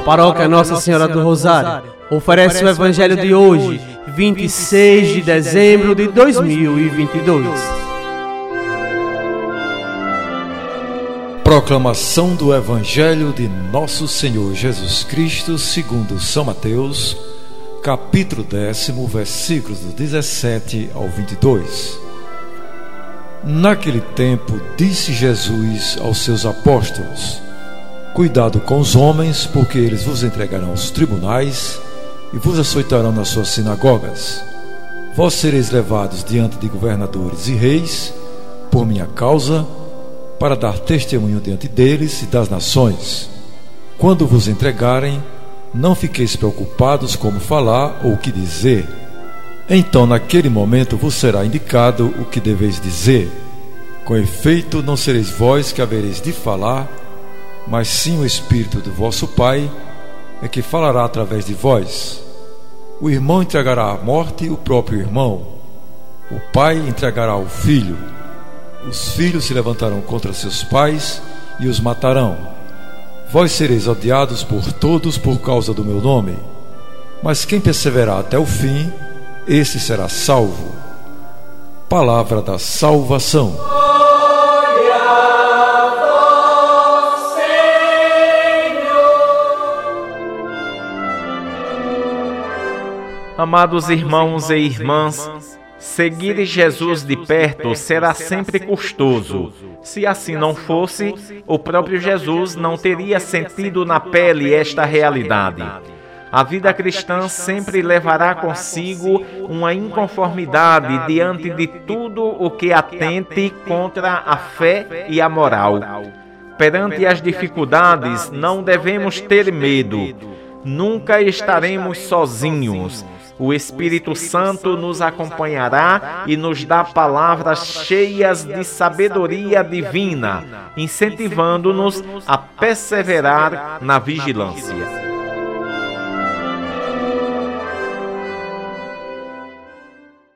A paróquia Nossa Senhora do Rosário oferece o Evangelho de hoje, 26 de dezembro de 2022. Proclamação do Evangelho de Nosso Senhor Jesus Cristo, segundo São Mateus, capítulo décimo, versículos do 17 ao 22. Naquele tempo, disse Jesus aos seus apóstolos: Cuidado com os homens, porque eles vos entregarão aos tribunais e vos açoitarão nas suas sinagogas. Vós sereis levados diante de governadores e reis, por minha causa, para dar testemunho diante deles e das nações. Quando vos entregarem, não fiqueis preocupados como falar ou o que dizer. Então, naquele momento, vos será indicado o que deveis dizer. Com efeito, não sereis vós que havereis de falar, mas sim o Espírito do vosso Pai é que falará através de vós. O irmão entregará à morte o próprio irmão, o pai entregará o filho, os filhos se levantarão contra seus pais e os matarão. Vós sereis odiados por todos por causa do meu nome, mas quem perseverar até o fim, esse será salvo. Palavra da salvação. Amados irmãos e irmãs, seguir Jesus de perto será sempre custoso. Se assim não fosse, o próprio Jesus não teria sentido na pele esta realidade. A vida cristã sempre levará consigo uma inconformidade diante de tudo o que atente contra a fé e a moral. Perante as dificuldades, não devemos ter medo. Nunca estaremos sozinhos o Espírito Santo nos acompanhará e nos dá palavras cheias de sabedoria divina, incentivando-nos a perseverar na vigilância.